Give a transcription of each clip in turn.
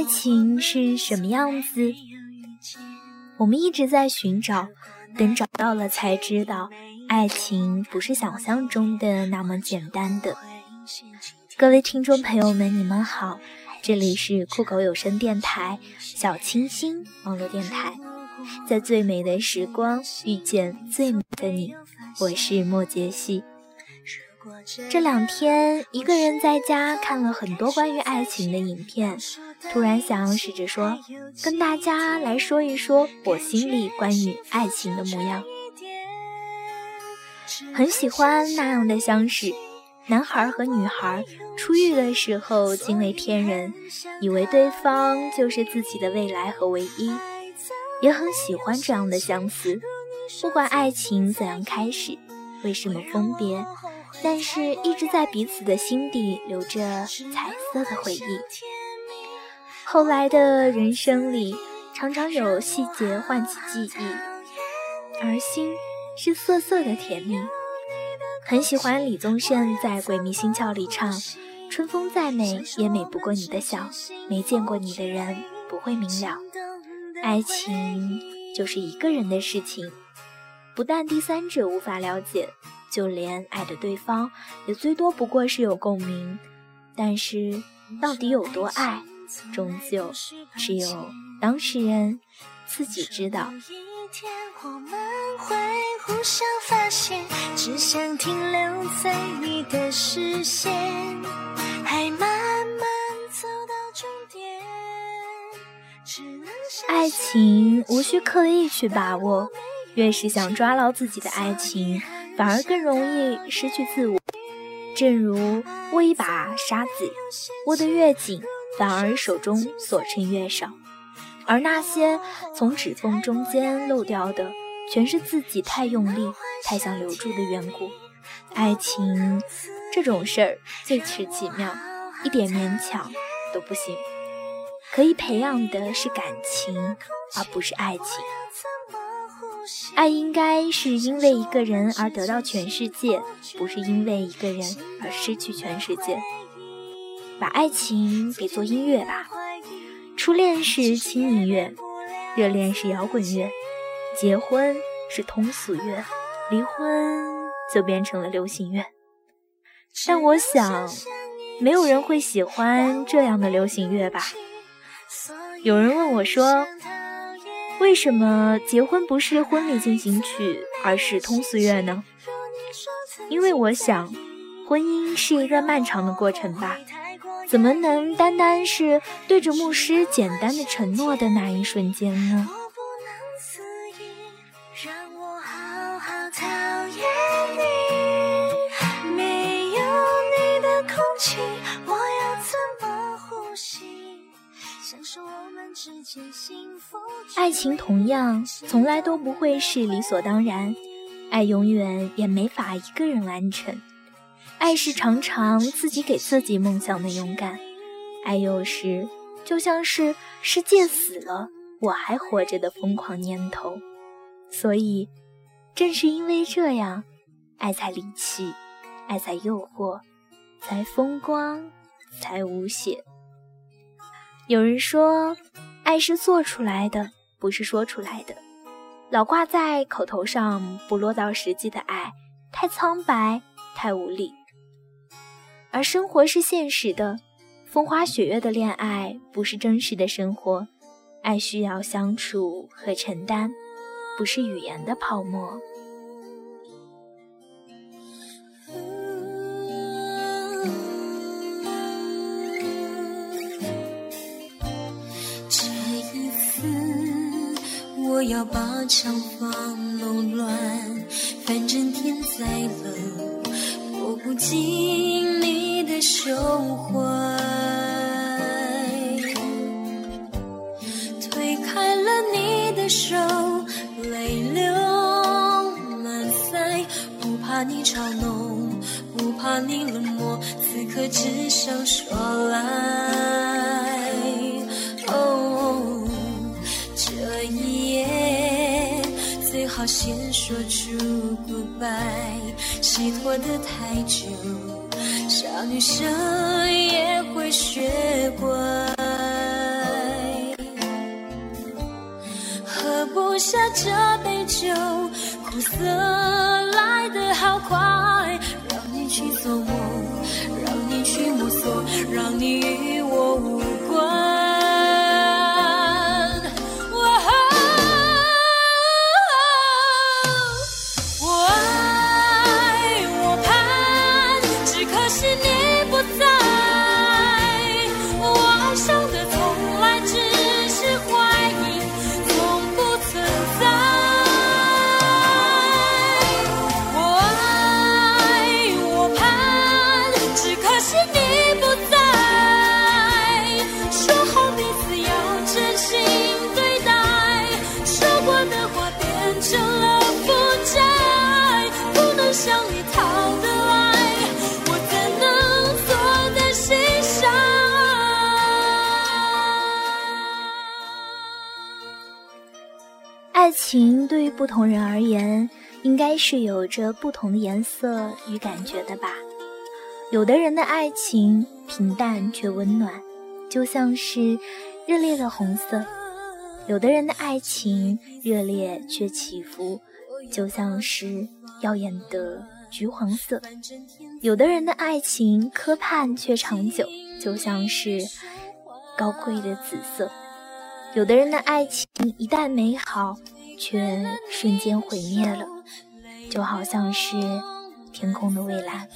爱情是什么样子？我们一直在寻找，等找到了才知道，爱情不是想象中的那么简单的。各位听众朋友们，你们好，这里是酷狗有声电台小清新网络电台，在最美的时光遇见最美的你，我是莫杰西。这两天一个人在家看了很多关于爱情的影片，突然想试着说，跟大家来说一说我心里关于爱情的模样。很喜欢那样的相识，男孩和女孩初遇的时候惊为天人，以为对方就是自己的未来和唯一，也很喜欢这样的相思，不管爱情怎样开始，为什么分别。但是，一直在彼此的心底留着彩色的回忆。后来的人生里，常常有细节唤起记忆，而心是涩涩的甜蜜。很喜欢李宗盛在《鬼迷心窍》里唱：“春风再美，也美不过你的笑。没见过你的人，不会明了。爱情就是一个人的事情，不但第三者无法了解。”就连爱的对方，也最多不过是有共鸣，但是到底有多爱，终究只有当事人自己知道。爱情无需刻意去把握，越是想抓牢自己的爱情。反而更容易失去自我，正如握一把沙子，握得越紧，反而手中所剩越少。而那些从指缝中间漏掉的，全是自己太用力、太想留住的缘故。爱情这种事儿最是奇妙，一点勉强都不行。可以培养的是感情，而不是爱情。爱应该是因为一个人而得到全世界，不是因为一个人而失去全世界。把爱情比作音乐吧，初恋是轻音乐，热恋是摇滚乐，结婚是通俗乐，离婚就变成了流行乐。但我想，没有人会喜欢这样的流行乐吧？有人问我说。为什么结婚不是婚礼进行曲，而是通俗乐呢？因为我想，婚姻是一个漫长的过程吧，怎么能单单是对着牧师简单的承诺的那一瞬间呢？爱情同样从来都不会是理所当然，爱永远也没法一个人完成。爱是常常自己给自己梦想的勇敢，爱有时就像是世界死了我还活着的疯狂念头。所以，正是因为这样，爱才离奇，爱才诱惑，才风光，才无邪。有人说，爱是做出来的，不是说出来的。老挂在口头上，不落到实际的爱，太苍白，太无力。而生活是现实的，风花雪月的恋爱不是真实的生活。爱需要相处和承担，不是语言的泡沫。我要把长发弄乱，反正天再冷，我不紧你的手环。推开了你的手，泪流满腮，不怕你嘲弄，不怕你冷漠，此刻只想说来。这一夜最好，先说出 goodbye，戏拖得太久，小女生也会学乖，喝不下这杯酒，苦涩来得好快，让你去做梦，让你去摸索，让你与我无。爱情对于不同人而言，应该是有着不同的颜色与感觉的吧。有的人的爱情平淡却温暖，就像是热烈的红色；有的人的爱情热烈却起伏，就像是耀眼的橘黄色；有的人的爱情磕盼却长久，就像是高贵的紫色。有的人的爱情一旦美好，却瞬间毁灭了，就好像是天空的蔚蓝。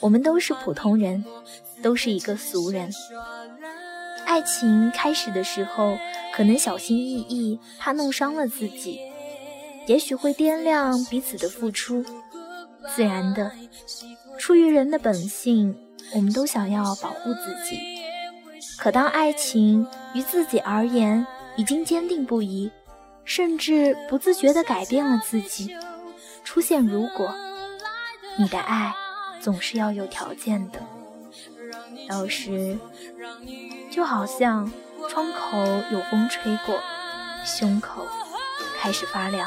我们都是普通人，都是一个俗人。爱情开始的时候，可能小心翼翼，怕弄伤了自己，也许会掂量彼此的付出。自然的，出于人的本性，我们都想要保护自己。可当爱情于自己而言已经坚定不移，甚至不自觉地改变了自己，出现如果，你的爱总是要有条件的。有时就好像窗口有风吹过，胸口开始发凉。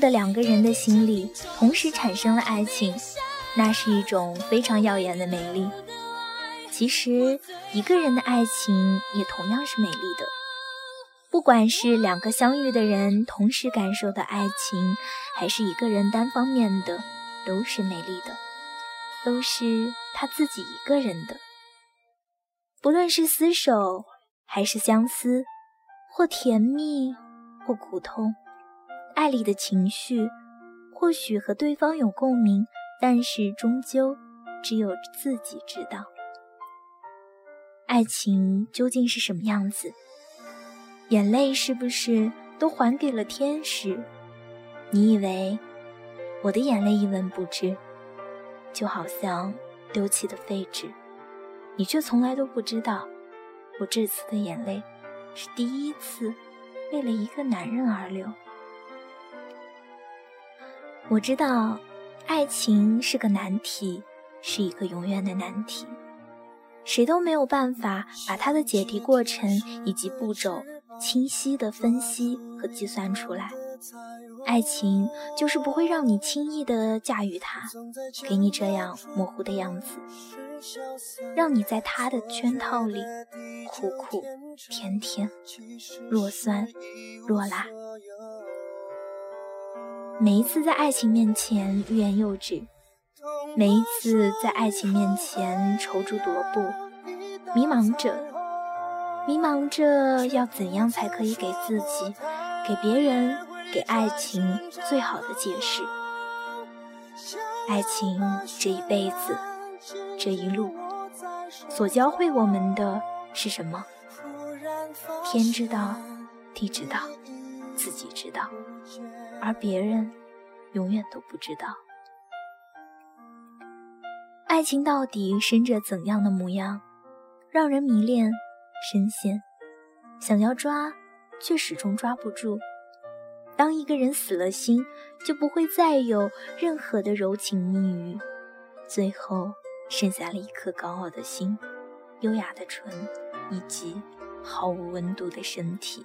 的两个人的心里同时产生了爱情，那是一种非常耀眼的美丽。其实，一个人的爱情也同样是美丽的。不管是两个相遇的人同时感受的爱情，还是一个人单方面的，都是美丽的，都是他自己一个人的。不论是厮守，还是相思，或甜蜜，或苦痛。爱里的情绪，或许和对方有共鸣，但是终究只有自己知道。爱情究竟是什么样子？眼泪是不是都还给了天使？你以为我的眼泪一文不值，就好像丢弃的废纸，你却从来都不知道，我这次的眼泪是第一次为了一个男人而流。我知道，爱情是个难题，是一个永远的难题，谁都没有办法把它的解题过程以及步骤清晰的分析和计算出来。爱情就是不会让你轻易的驾驭它，给你这样模糊的样子，让你在它的圈套里苦苦甜甜，若酸若辣。每一次在爱情面前欲言又止，每一次在爱情面前踌躇踱步，迷茫着，迷茫着要怎样才可以给自己、给别人、给爱情最好的解释？爱情这一辈子，这一路，所教会我们的是什么？天知道，地知道。自己知道，而别人永远都不知道。爱情到底生着怎样的模样，让人迷恋、深陷，想要抓，却始终抓不住。当一个人死了心，就不会再有任何的柔情蜜语，最后剩下了一颗高傲的心、优雅的唇，以及毫无温度的身体。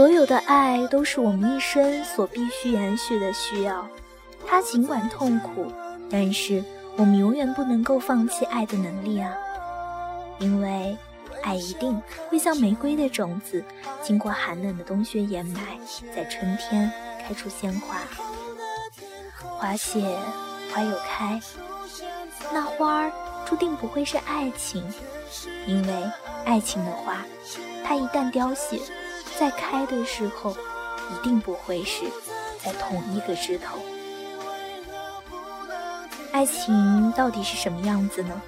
所有的爱都是我们一生所必须延续的需要，它尽管痛苦，但是。我们永远不能够放弃爱的能力啊！因为爱一定会像玫瑰的种子，经过寒冷的冬雪掩埋，在春天开出鲜花。花谢花又开，那花儿注定不会是爱情，因为爱情的花，它一旦凋谢，在开的时候，一定不会是在同一个枝头。爱情到底是什么样子呢？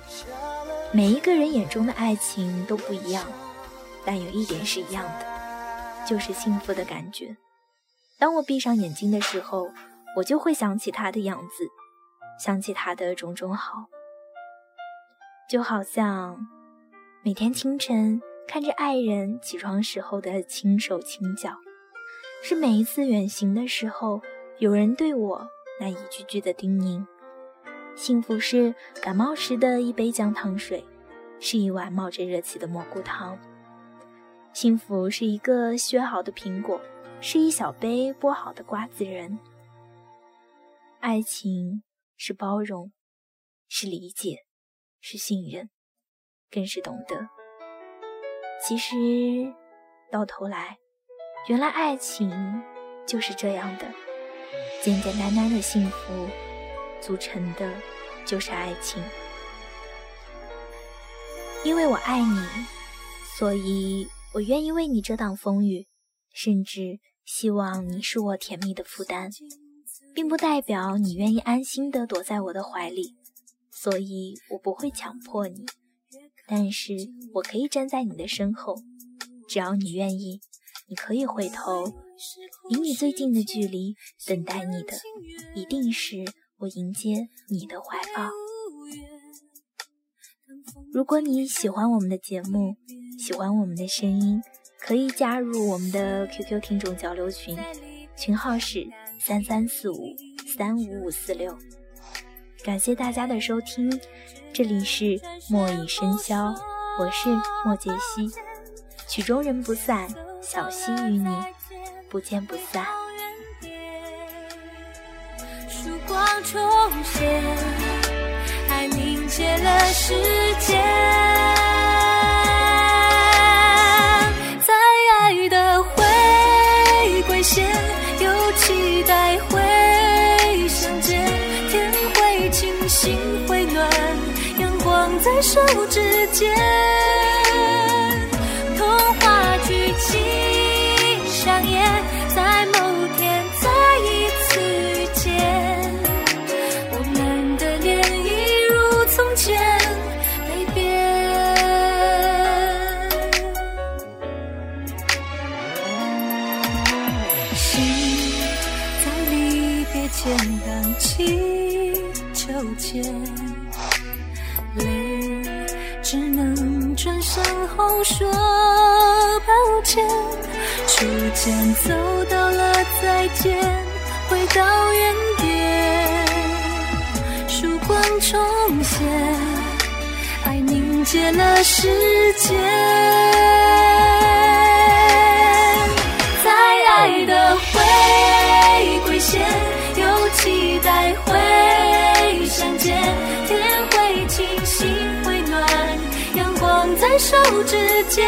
每一个人眼中的爱情都不一样，但有一点是一样的，就是幸福的感觉。当我闭上眼睛的时候，我就会想起他的样子，想起他的种种好，就好像每天清晨看着爱人起床时候的轻手轻脚，是每一次远行的时候有人对我那一句句的叮咛。幸福是感冒时的一杯姜糖水，是一碗冒着热气的蘑菇汤。幸福是一个削好的苹果，是一小杯剥好的瓜子仁。爱情是包容，是理解，是信任，更是懂得。其实，到头来，原来爱情就是这样的，简简单单的幸福。组成的就是爱情，因为我爱你，所以我愿意为你遮挡风雨，甚至希望你是我甜蜜的负担，并不代表你愿意安心的躲在我的怀里，所以我不会强迫你，但是我可以站在你的身后，只要你愿意，你可以回头，离你最近的距离，等待你的一定是。我迎接你的怀抱。如果你喜欢我们的节目，喜欢我们的声音，可以加入我们的 QQ 听众交流群，群号是三三四五三五五四六。感谢大家的收听，这里是墨已笙箫，我是莫杰西，曲终人不散，小溪与你不见不散。曙光重现，爱凝结了时间，在爱的回归线，又期待手指间，童话剧情上演，在某天再一次遇见，我们的脸一如从前没变。心在离别前荡起秋千，泪。只能转身后说抱歉，初见走到了再见，回到原点，曙光重现，爱凝结了时间，在爱的回归线，又期待会指间，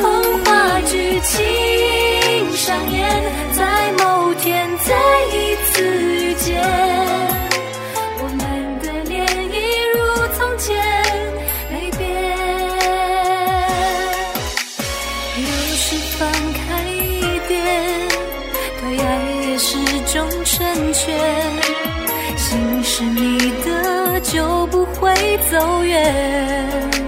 童话剧情上演，在某天再一次遇见，我们的脸一如从前没变。有时放开一点，对爱也是种成全。心是你的，就不走远。